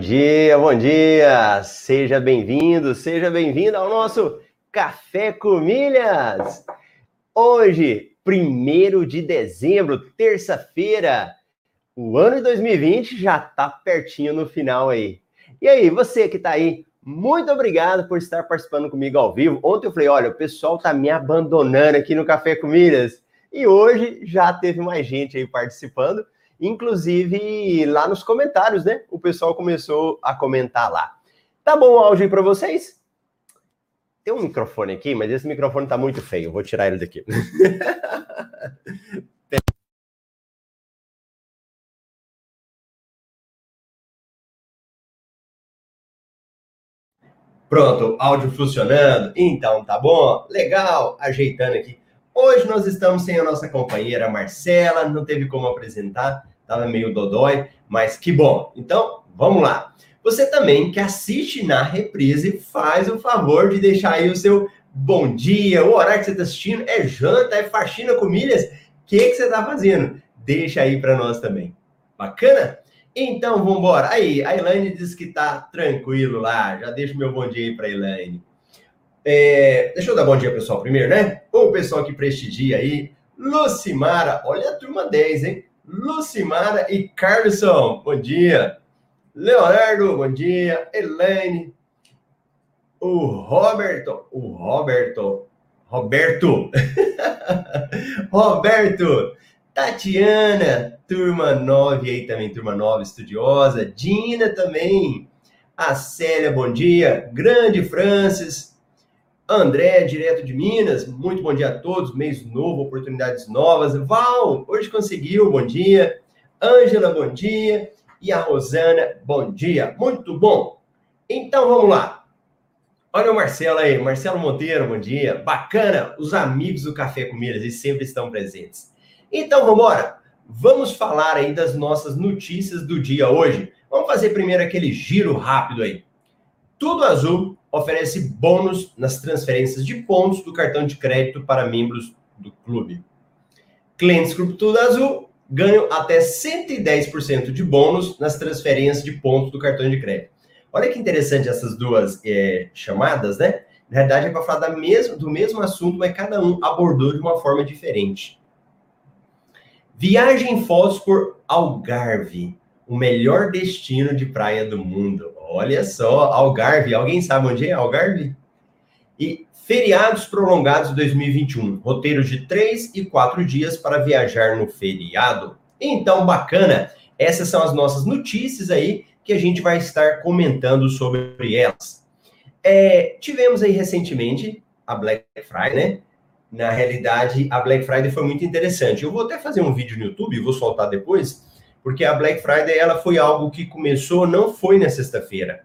Dia, bom dia! Seja bem-vindo, seja bem-vinda ao nosso Café com Milhas! Hoje, 1 de dezembro, terça-feira, o ano de 2020 já está pertinho no final aí. E aí, você que está aí, muito obrigado por estar participando comigo ao vivo. Ontem eu falei, olha, o pessoal está me abandonando aqui no Café com Milhas. E hoje já teve mais gente aí participando. Inclusive, lá nos comentários, né? O pessoal começou a comentar lá. Tá bom o áudio aí para vocês? Tem um microfone aqui, mas esse microfone tá muito feio. vou tirar ele daqui. Pronto, áudio funcionando. Então, tá bom? Legal, ajeitando aqui. Hoje nós estamos sem a nossa companheira Marcela, não teve como apresentar, estava meio dodói, mas que bom. Então, vamos lá. Você também que assiste na reprise, faz o favor de deixar aí o seu bom dia, o horário que você está assistindo, é janta, é faxina com milhas, o que, que você está fazendo? Deixa aí para nós também. Bacana? Então, vamos embora. Aí, a Elaine diz que tá tranquilo lá. Já deixo meu bom dia aí para Elaine. É, deixa eu dar bom dia, pessoal, primeiro, né? O pessoal que prestigia aí. Lucimara, olha a turma 10, hein? Lucimara e Carlson, bom dia. Leonardo, bom dia. Elaine. O Roberto, o Roberto, Roberto. Roberto. Tatiana, turma 9 aí também, turma 9 estudiosa. Dina também. A Célia, bom dia. Grande Francis. André, direto de Minas, muito bom dia a todos, mês novo, oportunidades novas. Val, hoje conseguiu, bom dia. Ângela, bom dia. E a Rosana, bom dia. Muito bom. Então vamos lá. Olha o Marcelo aí, Marcelo Monteiro, bom dia. Bacana, os amigos do Café com Minas, eles sempre estão presentes. Então vamos embora. Vamos falar aí das nossas notícias do dia hoje. Vamos fazer primeiro aquele giro rápido aí. Tudo azul oferece bônus nas transferências de pontos do cartão de crédito para membros do clube. Clientes Clube Tudo Azul ganham até 110% de bônus nas transferências de pontos do cartão de crédito. Olha que interessante essas duas é, chamadas, né? Na verdade, é para falar da mesmo, do mesmo assunto, mas cada um abordou de uma forma diferente. Viagem por Algarve o melhor destino de praia do mundo. Olha só, Algarve. Alguém sabe onde é Algarve? E feriados prolongados de 2021. Roteiros de três e quatro dias para viajar no feriado. Então, bacana. Essas são as nossas notícias aí que a gente vai estar comentando sobre elas. É, tivemos aí recentemente a Black Friday, né? Na realidade, a Black Friday foi muito interessante. Eu vou até fazer um vídeo no YouTube, vou soltar depois, porque a Black Friday ela foi algo que começou, não foi na sexta-feira.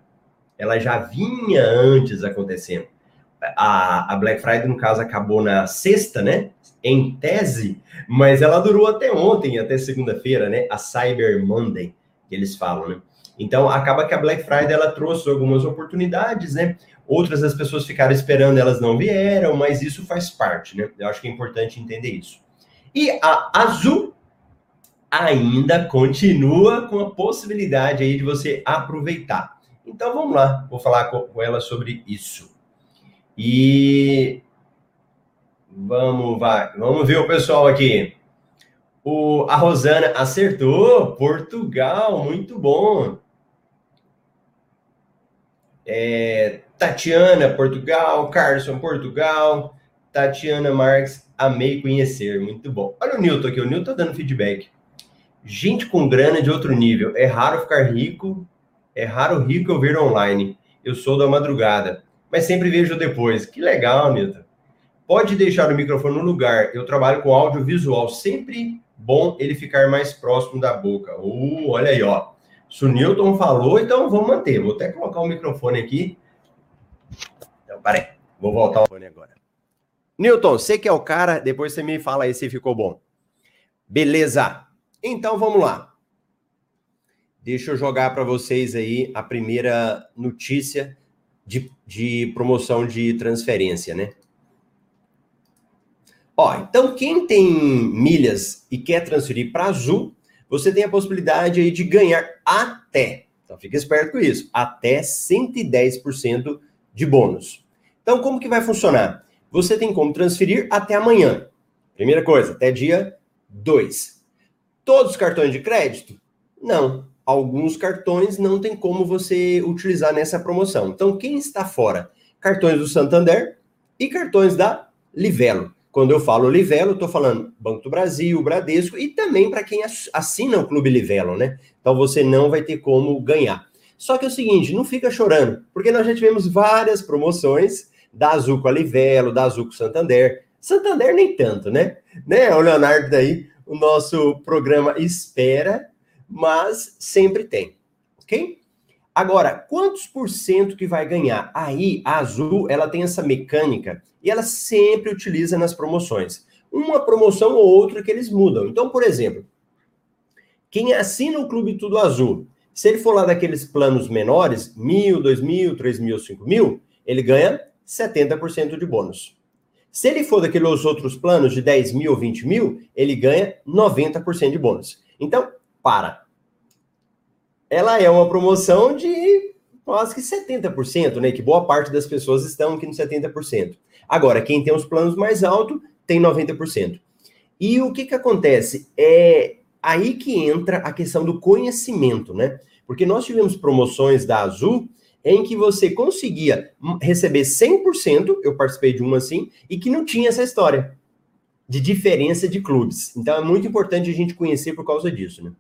Ela já vinha antes acontecendo. A, a Black Friday, no caso, acabou na sexta, né? Em tese, mas ela durou até ontem, até segunda-feira, né? A Cyber Monday, que eles falam, né? Então, acaba que a Black Friday ela trouxe algumas oportunidades, né? Outras as pessoas ficaram esperando, elas não vieram, mas isso faz parte, né? Eu acho que é importante entender isso. E a Azul ainda continua com a possibilidade aí de você aproveitar. Então vamos lá, vou falar com ela sobre isso. E vamos, vai, vamos ver o pessoal aqui. O, a Rosana acertou, Portugal, muito bom. É, Tatiana, Portugal, Carson, Portugal, Tatiana Marques, amei conhecer, muito bom. Olha o Newton aqui, o Newton tá dando feedback gente com grana de outro nível. É raro ficar rico, é raro rico eu ver online. Eu sou da madrugada, mas sempre vejo depois. Que legal, Nilton. Pode deixar o microfone no lugar. Eu trabalho com audiovisual. Sempre bom ele ficar mais próximo da boca. Uh, olha aí, ó. Se o Newton falou, então vamos manter. Vou até colocar o microfone aqui. Então, peraí. Vou voltar o fone agora. Newton, você que é o cara, depois você me fala aí se ficou bom. Beleza. Então vamos lá. Deixa eu jogar para vocês aí a primeira notícia de, de promoção de transferência, né? Ó, então quem tem milhas e quer transferir para Azul, você tem a possibilidade aí de ganhar até Então fica esperto com isso. Até 110% de bônus. Então, como que vai funcionar? Você tem como transferir até amanhã. Primeira coisa, até dia 2. Todos os cartões de crédito? Não. Alguns cartões não tem como você utilizar nessa promoção. Então, quem está fora? Cartões do Santander e cartões da Livelo. Quando eu falo Livelo, estou falando Banco do Brasil, Bradesco e também para quem assina o Clube Livelo, né? Então você não vai ter como ganhar. Só que é o seguinte, não fica chorando, porque nós já tivemos várias promoções da Azul com a Livelo, da Azul com o Santander. Santander nem tanto, né? Né, o Leonardo daí, o nosso programa espera, mas sempre tem, ok? Agora, quantos por cento que vai ganhar? Aí, a Azul, ela tem essa mecânica e ela sempre utiliza nas promoções. Uma promoção ou outra que eles mudam. Então, por exemplo, quem assina o Clube Tudo Azul, se ele for lá daqueles planos menores, mil, dois mil, três mil, cinco mil, ele ganha 70% de bônus. Se ele for daqueles outros planos de 10 mil, 20 mil, ele ganha 90% de bônus. Então, para. Ela é uma promoção de quase que 70%, né? Que boa parte das pessoas estão aqui no 70%. Agora, quem tem os planos mais altos tem 90%. E o que que acontece? É aí que entra a questão do conhecimento, né? Porque nós tivemos promoções da Azul em que você conseguia receber 100%, eu participei de uma assim, e que não tinha essa história de diferença de clubes. Então é muito importante a gente conhecer por causa disso, né?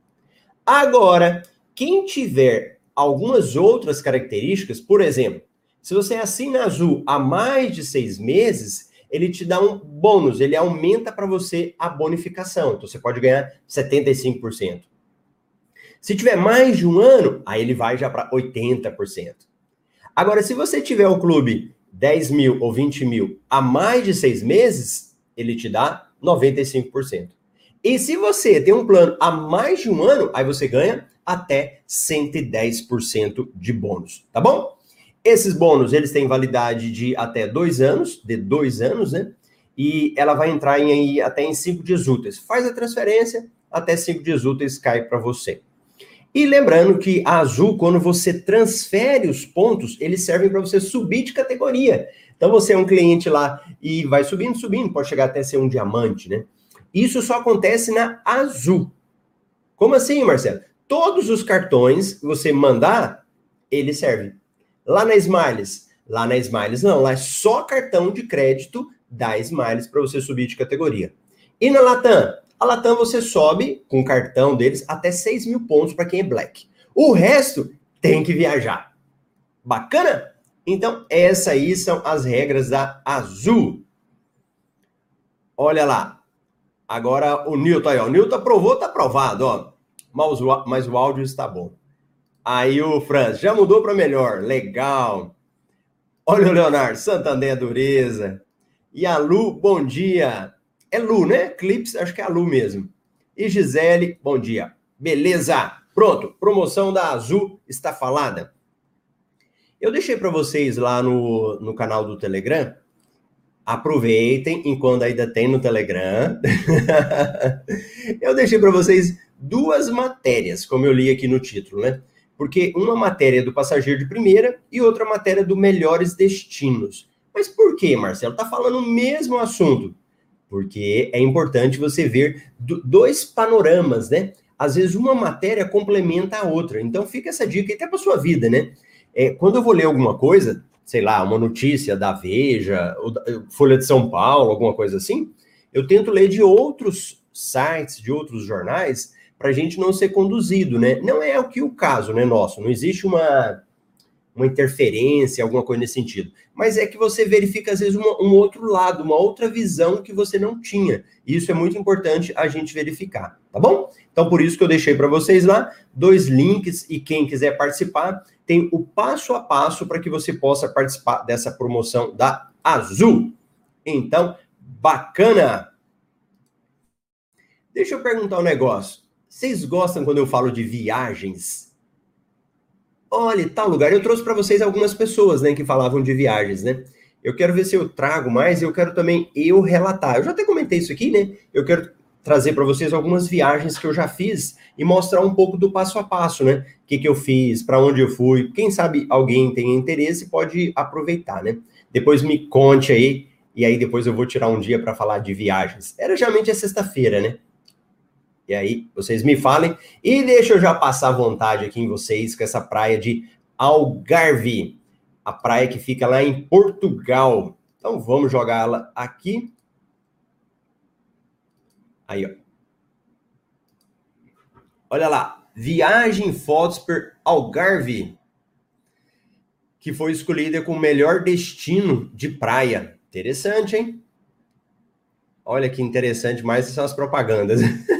Agora, quem tiver algumas outras características, por exemplo, se você assina Azul há mais de seis meses, ele te dá um bônus, ele aumenta para você a bonificação. Então você pode ganhar 75%. Se tiver mais de um ano, aí ele vai já para 80%. Agora, se você tiver o clube 10 mil ou 20 mil há mais de seis meses, ele te dá 95%. E se você tem um plano há mais de um ano, aí você ganha até 110% de bônus, tá bom? Esses bônus, eles têm validade de até dois anos, de dois anos, né? E ela vai entrar em, até em cinco dias úteis. Faz a transferência, até cinco dias úteis cai para você. E lembrando que a Azul, quando você transfere os pontos, eles servem para você subir de categoria. Então você é um cliente lá e vai subindo, subindo, pode chegar até ser um diamante, né? Isso só acontece na Azul. Como assim, Marcelo? Todos os cartões que você mandar, ele serve. Lá na Smiles, lá na Smiles não, lá é só cartão de crédito da Smiles para você subir de categoria. E na Latam, a Latam você sobe com o cartão deles até 6 mil pontos para quem é black. O resto tem que viajar. Bacana? Então, essas aí são as regras da Azul. Olha lá. Agora o Nilton aí, ó. O Nilton aprovou, tá aprovado, ó. Mas o, mas o áudio está bom. Aí o Franz, já mudou para melhor. Legal. Olha o Leonardo, Santander dureza. E a Lu, bom dia. É Lu, né? Clips, acho que é a Lu mesmo. E Gisele, bom dia. Beleza. Pronto, promoção da Azul está falada. Eu deixei para vocês lá no, no canal do Telegram. Aproveitem enquanto ainda tem no Telegram. eu deixei para vocês duas matérias, como eu li aqui no título, né? Porque uma matéria é do passageiro de primeira e outra matéria do melhores destinos. Mas por que, Marcelo? Tá falando o mesmo assunto porque é importante você ver dois panoramas, né? Às vezes uma matéria complementa a outra. Então fica essa dica até para sua vida, né? É, quando eu vou ler alguma coisa, sei lá, uma notícia da Veja, Folha de São Paulo, alguma coisa assim, eu tento ler de outros sites, de outros jornais, para a gente não ser conduzido, né? Não é o que o caso, né, nosso. Não existe uma uma interferência, alguma coisa nesse sentido. Mas é que você verifica, às vezes, uma, um outro lado, uma outra visão que você não tinha. E isso é muito importante a gente verificar, tá bom? Então, por isso que eu deixei para vocês lá dois links e quem quiser participar, tem o passo a passo para que você possa participar dessa promoção da Azul. Então, bacana! Deixa eu perguntar um negócio. Vocês gostam quando eu falo de viagens? Olha, tal lugar. Eu trouxe para vocês algumas pessoas, né, que falavam de viagens, né? Eu quero ver se eu trago mais, eu quero também eu relatar. Eu já até comentei isso aqui, né? Eu quero trazer para vocês algumas viagens que eu já fiz e mostrar um pouco do passo a passo, né? O que, que eu fiz, para onde eu fui. Quem sabe alguém tem interesse pode aproveitar, né? Depois me conte aí, e aí depois eu vou tirar um dia para falar de viagens. Era geralmente é sexta-feira, né? E aí vocês me falem. E deixa eu já passar vontade aqui em vocês com essa praia de Algarve, a praia que fica lá em Portugal. Então vamos jogá-la aqui. Aí, ó. Olha lá, viagem fotos per Algarve, que foi escolhida como melhor destino de praia. Interessante, hein? Olha que interessante, mais são as propagandas.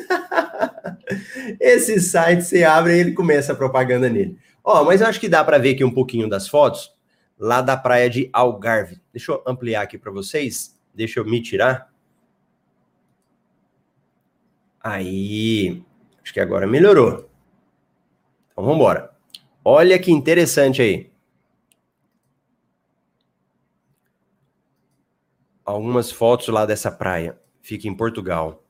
Esse site você abre e ele começa a propaganda nele. Ó, mas eu acho que dá para ver aqui um pouquinho das fotos lá da praia de Algarve. Deixa eu ampliar aqui para vocês. Deixa eu me tirar. Aí, acho que agora melhorou. Então vamos embora. Olha que interessante aí. Algumas fotos lá dessa praia. Fica em Portugal.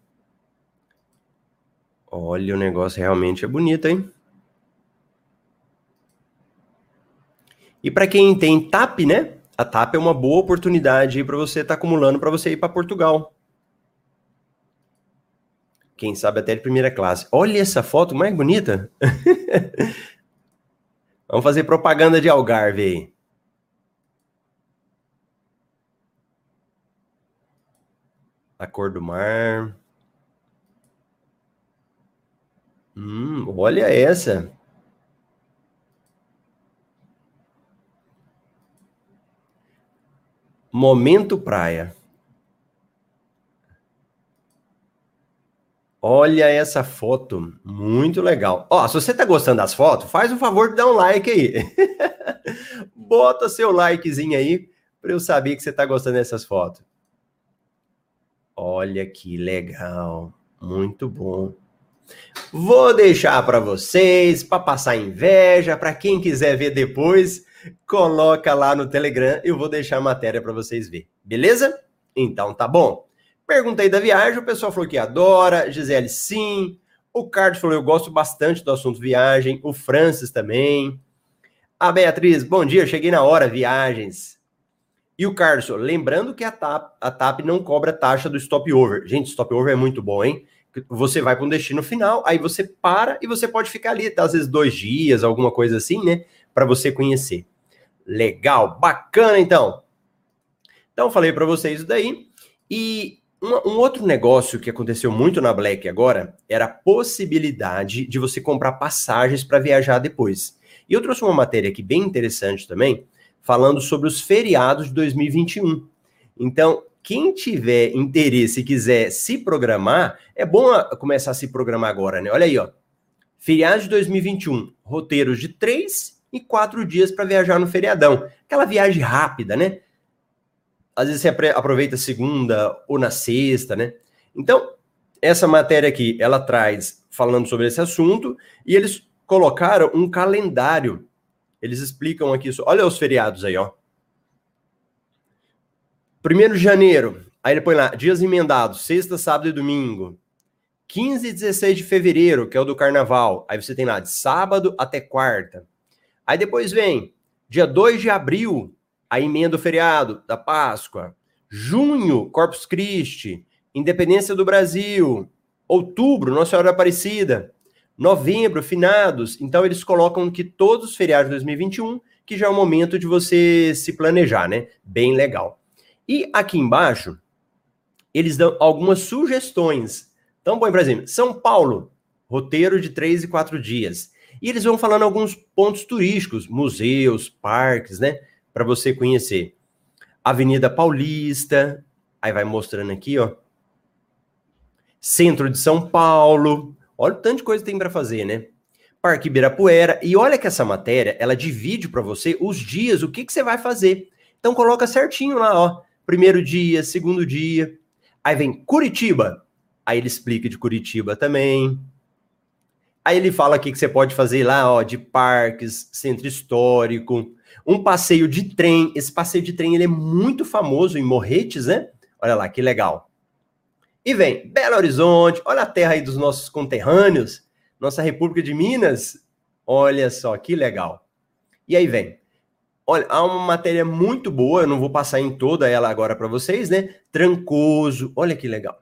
Olha, o negócio realmente é bonito, hein? E para quem tem TAP, né? A TAP é uma boa oportunidade para você estar tá acumulando para você ir para Portugal. Quem sabe até de primeira classe. Olha essa foto mais bonita. Vamos fazer propaganda de Algarve aí. A cor do mar. Hum, olha essa. Momento praia. Olha essa foto, muito legal. Ó, se você tá gostando das fotos, faz o favor de dar um like aí. Bota seu likezinho aí para eu saber que você tá gostando dessas fotos. Olha que legal, muito bom. Vou deixar para vocês, para passar inveja, para quem quiser ver depois, coloca lá no Telegram, eu vou deixar a matéria para vocês ver. Beleza? Então tá bom. Perguntei da viagem, o pessoal falou que adora, Gisele sim, o Carlos falou eu gosto bastante do assunto viagem, o Francis também. A Beatriz, bom dia, cheguei na hora, viagens. E o Carlos, lembrando que a TAP, a TAP não cobra taxa do stop over. Gente, stop over é muito bom, hein? Você vai para um destino final, aí você para e você pode ficar ali, às vezes dois dias, alguma coisa assim, né? Para você conhecer. Legal, bacana então. Então, falei para vocês isso daí. E um, um, outro negócio que aconteceu muito na Black agora era a possibilidade de você comprar passagens para viajar depois. E eu trouxe uma matéria aqui bem interessante também, falando sobre os feriados de 2021. Então, quem tiver interesse e quiser se programar, é bom começar a se programar agora, né? Olha aí, ó. Feriados de 2021, roteiros de três e quatro dias para viajar no feriadão. Aquela viagem rápida, né? às vezes você aproveita segunda ou na sexta, né? Então, essa matéria aqui, ela traz falando sobre esse assunto e eles colocaram um calendário. Eles explicam aqui, olha os feriados aí, ó. 1 de janeiro, aí ele põe lá, dias emendados, sexta, sábado e domingo. 15 e 16 de fevereiro, que é o do carnaval. Aí você tem lá de sábado até quarta. Aí depois vem dia 2 de abril, a emenda do feriado da Páscoa. Junho, Corpus Christi, Independência do Brasil. Outubro, Nossa Senhora Aparecida. Novembro, finados. Então, eles colocam que todos os feriados de 2021, que já é o momento de você se planejar, né? Bem legal. E aqui embaixo, eles dão algumas sugestões. Então, põe, por exemplo, São Paulo, roteiro de três e quatro dias. E eles vão falando alguns pontos turísticos, museus, parques, né? para você conhecer. Avenida Paulista, aí vai mostrando aqui, ó. Centro de São Paulo. Olha o tanto de coisa que tem para fazer, né? Parque Ibirapuera. E olha que essa matéria, ela divide para você os dias, o que, que você vai fazer. Então coloca certinho lá, ó. Primeiro dia, segundo dia. Aí vem Curitiba. Aí ele explica de Curitiba também. Aí ele fala o que, que você pode fazer lá, ó, de parques, centro histórico, um passeio de trem. Esse passeio de trem ele é muito famoso em Morretes, né? Olha lá, que legal. E vem Belo Horizonte, olha a terra aí dos nossos conterrâneos, nossa República de Minas. Olha só que legal. E aí vem. Olha, há uma matéria muito boa, eu não vou passar em toda ela agora para vocês, né? Trancoso, olha que legal.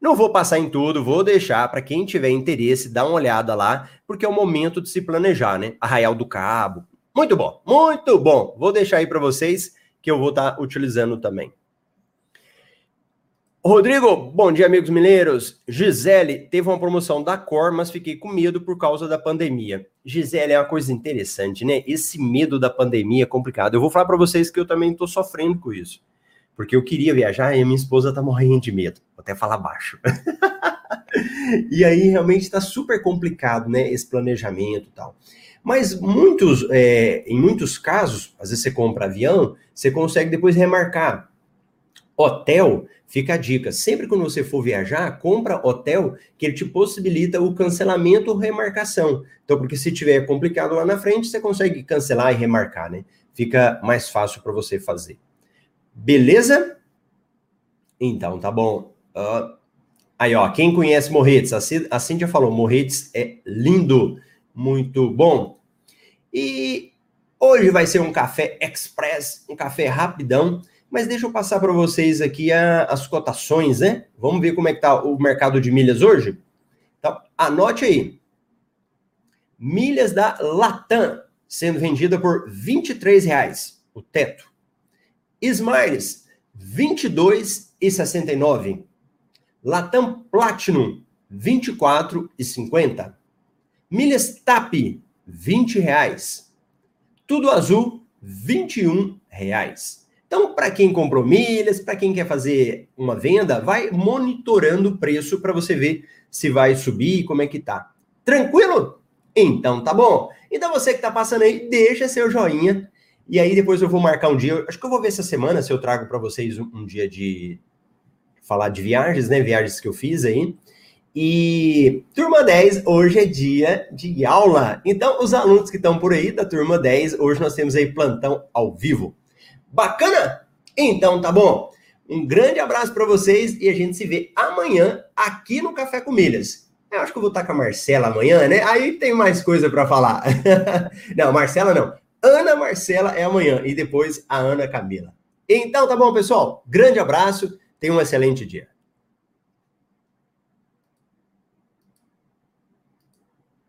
Não vou passar em tudo, vou deixar para quem tiver interesse dar uma olhada lá, porque é o momento de se planejar, né? Arraial do Cabo. Muito bom, muito bom. Vou deixar aí para vocês que eu vou estar tá utilizando também. Rodrigo, bom dia, amigos mineiros. Gisele, teve uma promoção da Cor, mas fiquei com medo por causa da pandemia. Gisele, é uma coisa interessante, né? Esse medo da pandemia é complicado. Eu vou falar para vocês que eu também estou sofrendo com isso. Porque eu queria viajar e minha esposa tá morrendo de medo. Vou até falar baixo. e aí realmente está super complicado, né? Esse planejamento e tal. Mas muitos, é, em muitos casos, às vezes você compra avião, você consegue depois remarcar. Hotel, fica a dica. Sempre quando você for viajar, compra hotel que ele te possibilita o cancelamento ou remarcação. Então, porque se tiver complicado lá na frente, você consegue cancelar e remarcar, né? Fica mais fácil para você fazer. Beleza? Então, tá bom. Uh, aí, ó, quem conhece Morretes? A Cíntia falou, Morretes é lindo, muito bom. E hoje vai ser um café express, um café rapidão. Mas deixa eu passar para vocês aqui a, as cotações, né? Vamos ver como é que tá o mercado de milhas hoje? Então, anote aí. Milhas da Latam sendo vendida por R$ reais, o teto. Smiles, R$ 22,69. Latam Platinum, R$ 24,50. Milhas TAP, 20 reais. Tudo azul, 21 reais. Então, para quem comprou milhas, para quem quer fazer uma venda, vai monitorando o preço para você ver se vai subir, como é que tá. Tranquilo? Então tá bom. Então você que tá passando aí, deixa seu joinha. E aí depois eu vou marcar um dia. Acho que eu vou ver essa semana se eu trago para vocês um, um, dia de falar de viagens, né? Viagens que eu fiz aí. E turma 10, hoje é dia de aula. Então, os alunos que estão por aí da turma 10, hoje nós temos aí plantão ao vivo. Bacana? Então tá bom. Um grande abraço para vocês e a gente se vê amanhã aqui no Café com Milhas. Eu acho que eu vou estar com a Marcela amanhã, né? Aí tem mais coisa para falar. não, Marcela não. Ana Marcela é amanhã e depois a Ana Camila. Então tá bom, pessoal. Grande abraço. Tenha um excelente dia.